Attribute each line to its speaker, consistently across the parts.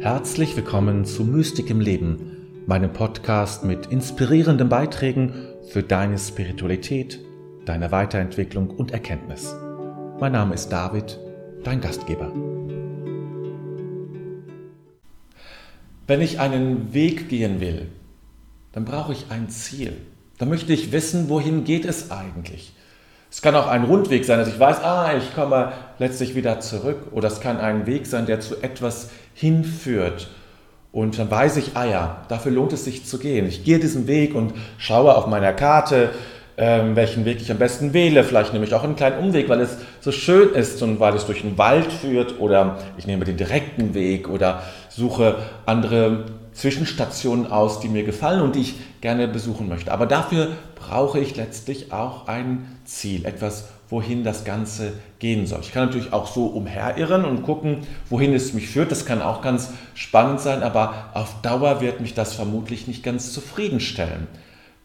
Speaker 1: Herzlich willkommen zu Mystik im Leben, meinem Podcast mit inspirierenden Beiträgen für deine Spiritualität, deine Weiterentwicklung und Erkenntnis. Mein Name ist David, dein Gastgeber. Wenn ich einen Weg gehen will, dann brauche ich ein Ziel. Dann möchte ich wissen, wohin geht es eigentlich. Es kann auch ein Rundweg sein, dass ich weiß, ah, ich komme letztlich wieder zurück. Oder es kann ein Weg sein, der zu etwas hinführt. Und dann weiß ich, ah ja, dafür lohnt es sich zu gehen. Ich gehe diesen Weg und schaue auf meiner Karte, ähm, welchen Weg ich am besten wähle. Vielleicht nehme ich auch einen kleinen Umweg, weil es so schön ist und weil es durch den Wald führt. Oder ich nehme den direkten Weg oder suche andere Zwischenstationen aus, die mir gefallen und die ich gerne besuchen möchte. Aber dafür brauche ich letztlich auch ein Ziel, etwas, wohin das Ganze gehen soll. Ich kann natürlich auch so umherirren und gucken, wohin es mich führt. Das kann auch ganz spannend sein, aber auf Dauer wird mich das vermutlich nicht ganz zufriedenstellen.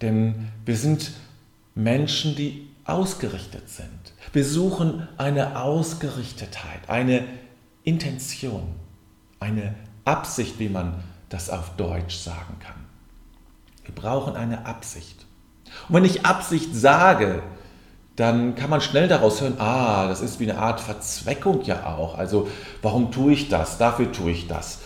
Speaker 1: Denn wir sind Menschen, die ausgerichtet sind. Wir suchen eine Ausgerichtetheit, eine Intention, eine Absicht, wie man das auf Deutsch sagen kann. Wir brauchen eine Absicht. Und wenn ich Absicht sage, dann kann man schnell daraus hören, ah, das ist wie eine Art Verzweckung ja auch. Also warum tue ich das? Dafür tue ich das.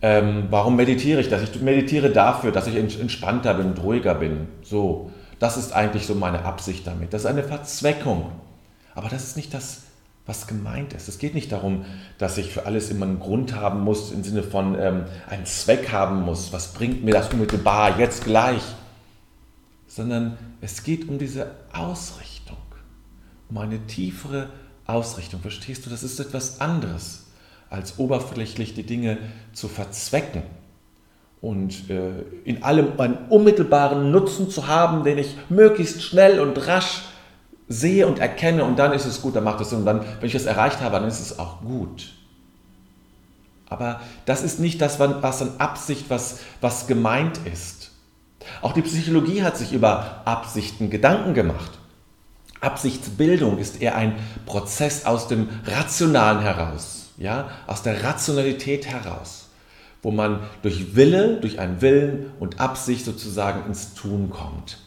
Speaker 1: Ähm, warum meditiere ich das? Ich meditiere dafür, dass ich entspannter bin, ruhiger bin. So, das ist eigentlich so meine Absicht damit. Das ist eine Verzweckung. Aber das ist nicht das, was gemeint ist. Es geht nicht darum, dass ich für alles immer einen Grund haben muss, im Sinne von ähm, einen Zweck haben muss. Was bringt mir das unmittelbar, jetzt gleich? Sondern es geht um diese Ausrichtung um eine tiefere Ausrichtung. Verstehst du, das ist etwas anderes, als oberflächlich die Dinge zu verzwecken und äh, in allem einen unmittelbaren Nutzen zu haben, den ich möglichst schnell und rasch sehe und erkenne und dann ist es gut, dann macht es Sinn und dann, wenn ich das erreicht habe, dann ist es auch gut. Aber das ist nicht das, was an Absicht, was, was gemeint ist. Auch die Psychologie hat sich über Absichten Gedanken gemacht. Absichtsbildung ist eher ein Prozess aus dem Rationalen heraus, ja, aus der Rationalität heraus, wo man durch Wille, durch einen Willen und Absicht sozusagen ins Tun kommt.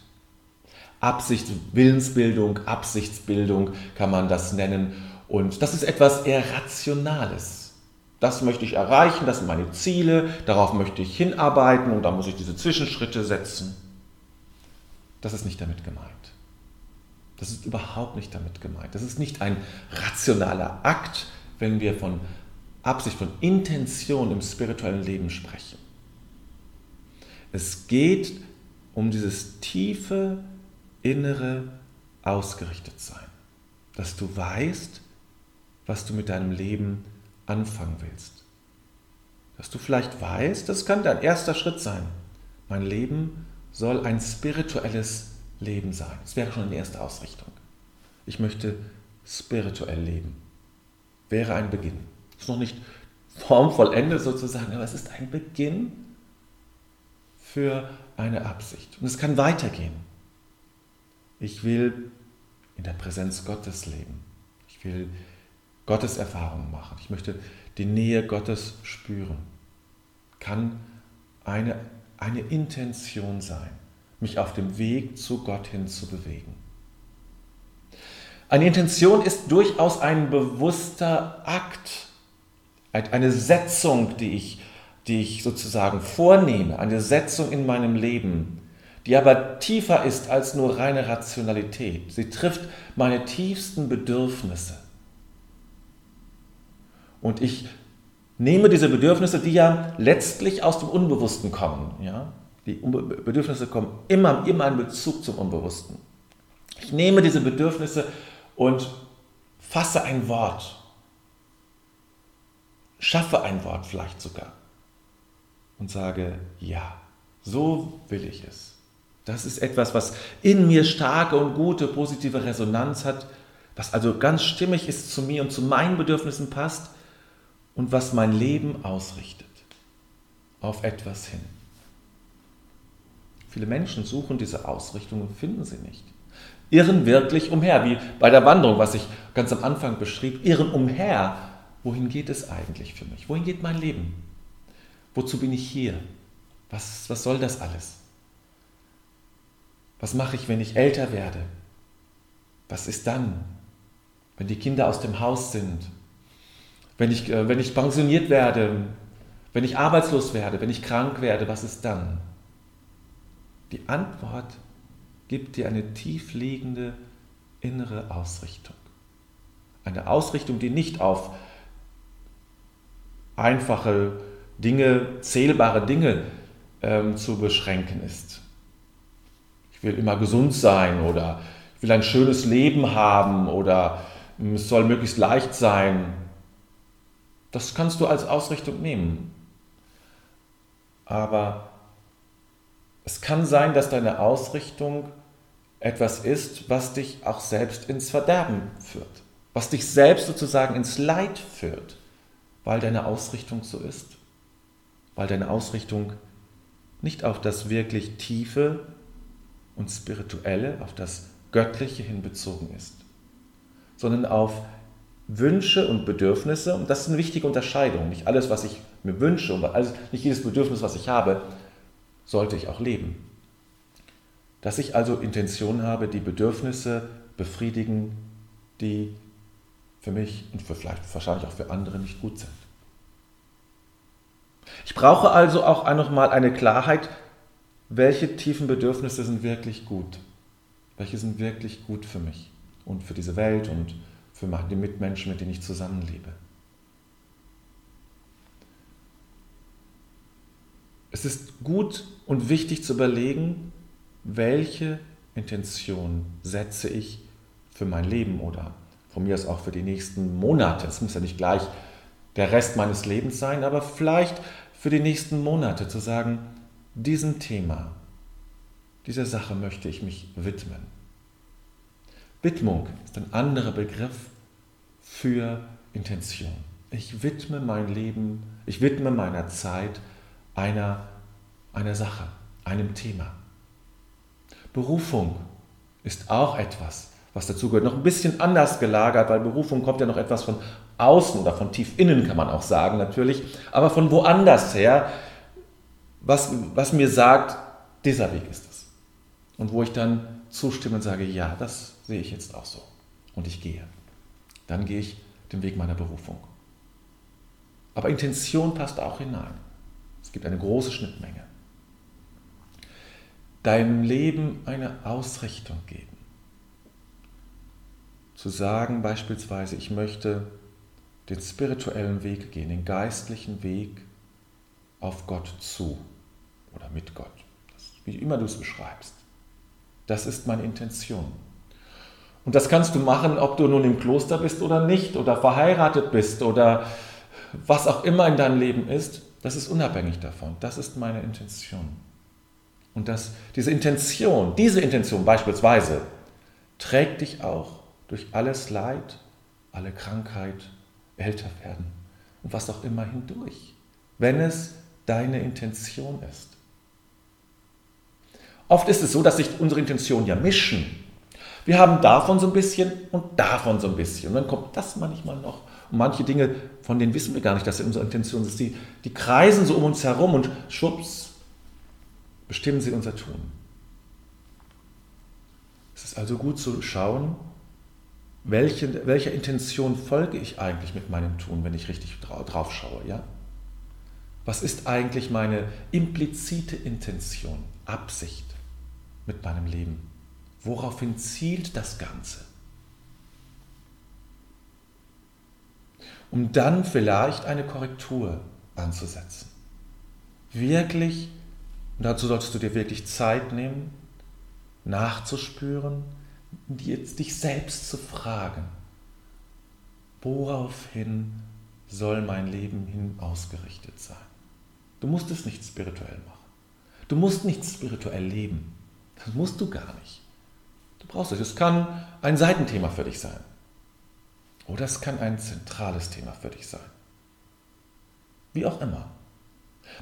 Speaker 1: Absicht, Willensbildung, Absichtsbildung kann man das nennen. Und das ist etwas eher Rationales. Das möchte ich erreichen, das sind meine Ziele, darauf möchte ich hinarbeiten und da muss ich diese Zwischenschritte setzen. Das ist nicht damit gemeint. Das ist überhaupt nicht damit gemeint. Das ist nicht ein rationaler Akt, wenn wir von Absicht, von Intention im spirituellen Leben sprechen. Es geht um dieses tiefe innere Ausgerichtetsein, dass du weißt, was du mit deinem Leben anfangen willst. Dass du vielleicht weißt, das kann dein erster Schritt sein. Mein Leben soll ein spirituelles Leben sein. Das wäre schon die erste Ausrichtung. Ich möchte spirituell leben. Wäre ein Beginn. Ist noch nicht formvollendet sozusagen, aber es ist ein Beginn für eine Absicht. Und es kann weitergehen. Ich will in der Präsenz Gottes leben. Ich will Gottes Erfahrungen machen. Ich möchte die Nähe Gottes spüren. Kann eine, eine Intention sein mich auf dem Weg zu Gott hin zu bewegen. Eine Intention ist durchaus ein bewusster Akt, eine Setzung, die ich, die ich sozusagen vornehme, eine Setzung in meinem Leben, die aber tiefer ist als nur reine Rationalität. Sie trifft meine tiefsten Bedürfnisse. Und ich nehme diese Bedürfnisse, die ja letztlich aus dem Unbewussten kommen, ja, die Bedürfnisse kommen immer, immer in Bezug zum Unbewussten. Ich nehme diese Bedürfnisse und fasse ein Wort, schaffe ein Wort vielleicht sogar und sage, ja, so will ich es. Das ist etwas, was in mir starke und gute positive Resonanz hat, was also ganz stimmig ist zu mir und zu meinen Bedürfnissen passt und was mein Leben ausrichtet auf etwas hin. Viele Menschen suchen diese Ausrichtung und finden sie nicht. Irren wirklich umher, wie bei der Wanderung, was ich ganz am Anfang beschrieb, irren umher. Wohin geht es eigentlich für mich? Wohin geht mein Leben? Wozu bin ich hier? Was, was soll das alles? Was mache ich, wenn ich älter werde? Was ist dann, wenn die Kinder aus dem Haus sind? Wenn ich, äh, wenn ich pensioniert werde? Wenn ich arbeitslos werde? Wenn ich krank werde? Was ist dann? Die Antwort gibt dir eine tiefliegende innere Ausrichtung. Eine Ausrichtung, die nicht auf einfache Dinge, zählbare Dinge ähm, zu beschränken ist. Ich will immer gesund sein oder ich will ein schönes Leben haben oder es soll möglichst leicht sein. Das kannst du als Ausrichtung nehmen. Aber es kann sein, dass deine Ausrichtung etwas ist, was dich auch selbst ins Verderben führt, was dich selbst sozusagen ins Leid führt, weil deine Ausrichtung so ist, weil deine Ausrichtung nicht auf das wirklich Tiefe und Spirituelle, auf das Göttliche hinbezogen ist, sondern auf Wünsche und Bedürfnisse, und das ist eine wichtige Unterscheidung, nicht alles, was ich mir wünsche und alles, nicht jedes Bedürfnis, was ich habe, sollte ich auch leben. Dass ich also Intention habe, die Bedürfnisse befriedigen, die für mich und für vielleicht wahrscheinlich auch für andere nicht gut sind. Ich brauche also auch nochmal eine Klarheit, welche tiefen Bedürfnisse sind wirklich gut, welche sind wirklich gut für mich und für diese Welt und für die Mitmenschen, mit denen ich zusammenlebe. Es ist gut und wichtig zu überlegen, welche Intention setze ich für mein Leben oder von mir aus auch für die nächsten Monate. Es muss ja nicht gleich der Rest meines Lebens sein, aber vielleicht für die nächsten Monate zu sagen, diesem Thema, dieser Sache möchte ich mich widmen. Widmung ist ein anderer Begriff für Intention. Ich widme mein Leben, ich widme meiner Zeit einer, einer Sache, einem Thema. Berufung ist auch etwas, was dazu gehört. Noch ein bisschen anders gelagert, weil Berufung kommt ja noch etwas von außen oder von tief innen, kann man auch sagen natürlich, aber von woanders her, was, was mir sagt, dieser Weg ist es. Und wo ich dann zustimme und sage, ja, das sehe ich jetzt auch so. Und ich gehe. Dann gehe ich den Weg meiner Berufung. Aber Intention passt auch hinein. Es gibt eine große Schnittmenge. Deinem Leben eine Ausrichtung geben. Zu sagen beispielsweise, ich möchte den spirituellen Weg gehen, den geistlichen Weg auf Gott zu oder mit Gott, wie immer du es beschreibst. Das ist meine Intention. Und das kannst du machen, ob du nun im Kloster bist oder nicht, oder verheiratet bist oder was auch immer in deinem Leben ist. Das ist unabhängig davon. Das ist meine Intention. Und das, diese Intention, diese Intention beispielsweise, trägt dich auch durch alles Leid, alle Krankheit, älter werden und was auch immer hindurch, wenn es deine Intention ist. Oft ist es so, dass sich unsere Intentionen ja mischen. Wir haben davon so ein bisschen und davon so ein bisschen. Und dann kommt das manchmal noch und manche Dinge, von denen wissen wir gar nicht, dass sie unsere Intention sind. Die, die kreisen so um uns herum und schwupps, bestimmen sie unser Tun. Es ist also gut zu schauen, welche, welcher Intention folge ich eigentlich mit meinem Tun, wenn ich richtig drauf schaue. Ja? Was ist eigentlich meine implizite Intention, Absicht mit meinem Leben? Woraufhin zielt das Ganze? Um dann vielleicht eine Korrektur anzusetzen. Wirklich, und dazu solltest du dir wirklich Zeit nehmen, nachzuspüren, dich selbst zu fragen, woraufhin soll mein Leben hin ausgerichtet sein? Du musst es nicht spirituell machen. Du musst nicht spirituell leben. Das musst du gar nicht. Du brauchst es. Es kann ein Seitenthema für dich sein. Oder es kann ein zentrales Thema für dich sein. Wie auch immer.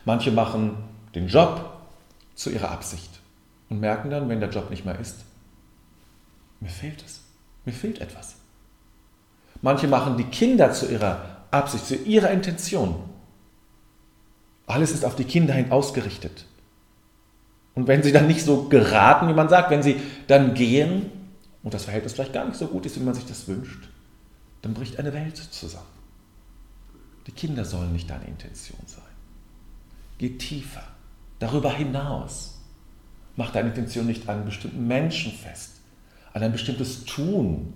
Speaker 1: Manche machen den Job zu ihrer Absicht und merken dann, wenn der Job nicht mehr ist, mir fehlt es, mir fehlt etwas. Manche machen die Kinder zu ihrer Absicht, zu ihrer Intention. Alles ist auf die Kinder hin ausgerichtet. Und wenn sie dann nicht so geraten, wie man sagt, wenn sie dann gehen und das Verhältnis vielleicht gar nicht so gut ist, wie man sich das wünscht, dann bricht eine Welt zusammen. Die Kinder sollen nicht deine Intention sein. Geh tiefer, darüber hinaus. Mach deine Intention nicht an einen bestimmten Menschen fest, an ein bestimmtes Tun,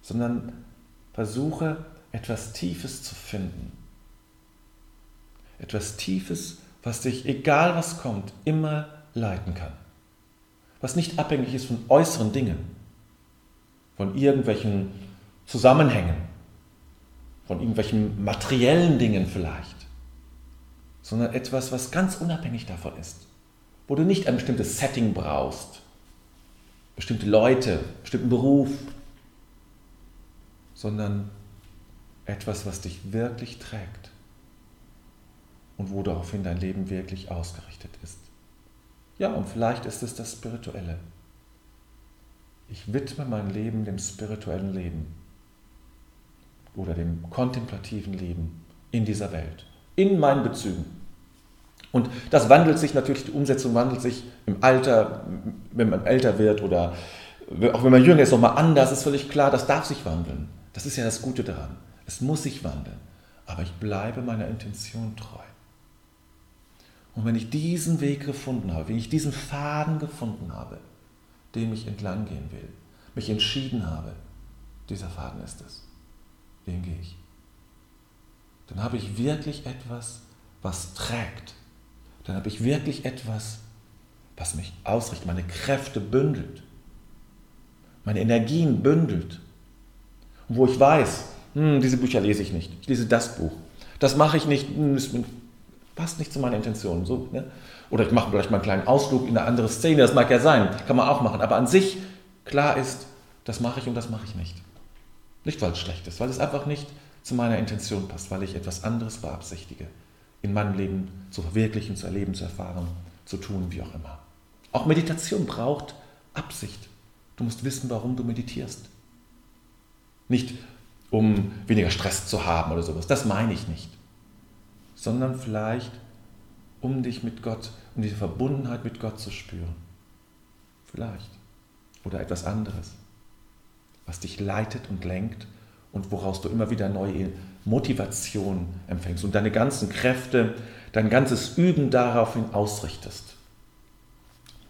Speaker 1: sondern versuche etwas Tiefes zu finden. Etwas Tiefes, was dich, egal was kommt, immer leiten kann. Was nicht abhängig ist von äußeren Dingen, von irgendwelchen Zusammenhängen, von irgendwelchen materiellen Dingen vielleicht, sondern etwas, was ganz unabhängig davon ist, wo du nicht ein bestimmtes Setting brauchst, bestimmte Leute, bestimmten Beruf, sondern etwas, was dich wirklich trägt. Und wo daraufhin dein Leben wirklich ausgerichtet ist. Ja, und vielleicht ist es das Spirituelle. Ich widme mein Leben dem spirituellen Leben oder dem kontemplativen Leben in dieser Welt, in meinen Bezügen. Und das wandelt sich natürlich, die Umsetzung wandelt sich im Alter, wenn man älter wird oder auch wenn man jünger ist, nochmal anders, ist völlig klar, das darf sich wandeln. Das ist ja das Gute daran. Es muss sich wandeln. Aber ich bleibe meiner Intention treu. Und wenn ich diesen Weg gefunden habe, wenn ich diesen Faden gefunden habe, dem ich entlang gehen will, mich entschieden habe, dieser Faden ist es, den gehe ich. Dann habe ich wirklich etwas, was trägt. Dann habe ich wirklich etwas, was mich ausrichtet, meine Kräfte bündelt, meine Energien bündelt. Und wo ich weiß, hm, diese Bücher lese ich nicht, ich lese das Buch. Das mache ich nicht, hm, passt nicht zu meiner Intention. So, ne? Oder ich mache vielleicht mal einen kleinen Ausflug in eine andere Szene, das mag ja sein, kann man auch machen. Aber an sich klar ist, das mache ich und das mache ich nicht. Nicht, weil es schlecht ist, weil es einfach nicht zu meiner Intention passt, weil ich etwas anderes beabsichtige, in meinem Leben zu verwirklichen, zu erleben, zu erfahren, zu tun, wie auch immer. Auch Meditation braucht Absicht. Du musst wissen, warum du meditierst. Nicht um weniger Stress zu haben oder sowas, das meine ich nicht sondern vielleicht um dich mit Gott, um diese Verbundenheit mit Gott zu spüren. Vielleicht. Oder etwas anderes, was dich leitet und lenkt und woraus du immer wieder neue Motivation empfängst und deine ganzen Kräfte, dein ganzes Üben daraufhin ausrichtest.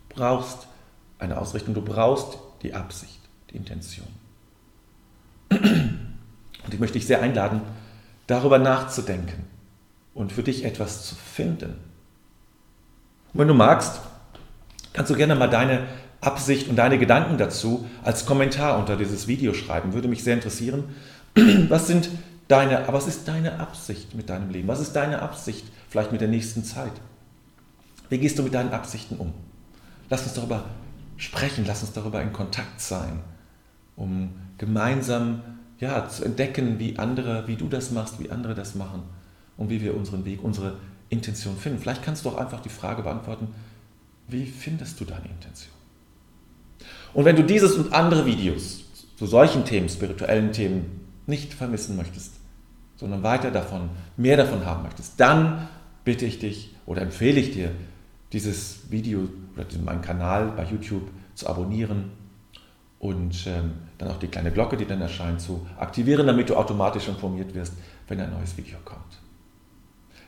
Speaker 1: Du brauchst eine Ausrichtung, du brauchst die Absicht, die Intention. Und ich möchte dich sehr einladen, darüber nachzudenken und für dich etwas zu finden. Und wenn du magst, kannst du gerne mal deine Absicht und deine Gedanken dazu als Kommentar unter dieses Video schreiben. Würde mich sehr interessieren. Was sind deine, was ist deine Absicht mit deinem Leben? Was ist deine Absicht vielleicht mit der nächsten Zeit? Wie gehst du mit deinen Absichten um? Lass uns darüber sprechen, lass uns darüber in Kontakt sein, um gemeinsam ja, zu entdecken, wie andere, wie du das machst, wie andere das machen und wie wir unseren Weg, unsere Intention finden. Vielleicht kannst du auch einfach die Frage beantworten, wie findest du deine Intention? Und wenn du dieses und andere Videos zu solchen Themen, spirituellen Themen, nicht vermissen möchtest, sondern weiter davon, mehr davon haben möchtest, dann bitte ich dich oder empfehle ich dir, dieses Video oder meinen Kanal bei YouTube zu abonnieren und ähm, dann auch die kleine Glocke, die dann erscheint, zu aktivieren, damit du automatisch informiert wirst, wenn ein neues Video kommt.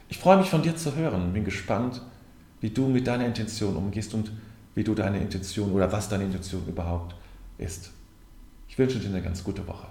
Speaker 1: Ich freue mich von dir zu hören und bin gespannt, wie du mit deiner Intention umgehst und wie du deine Intention oder was deine Intention überhaupt ist. Ich wünsche dir eine ganz gute Woche.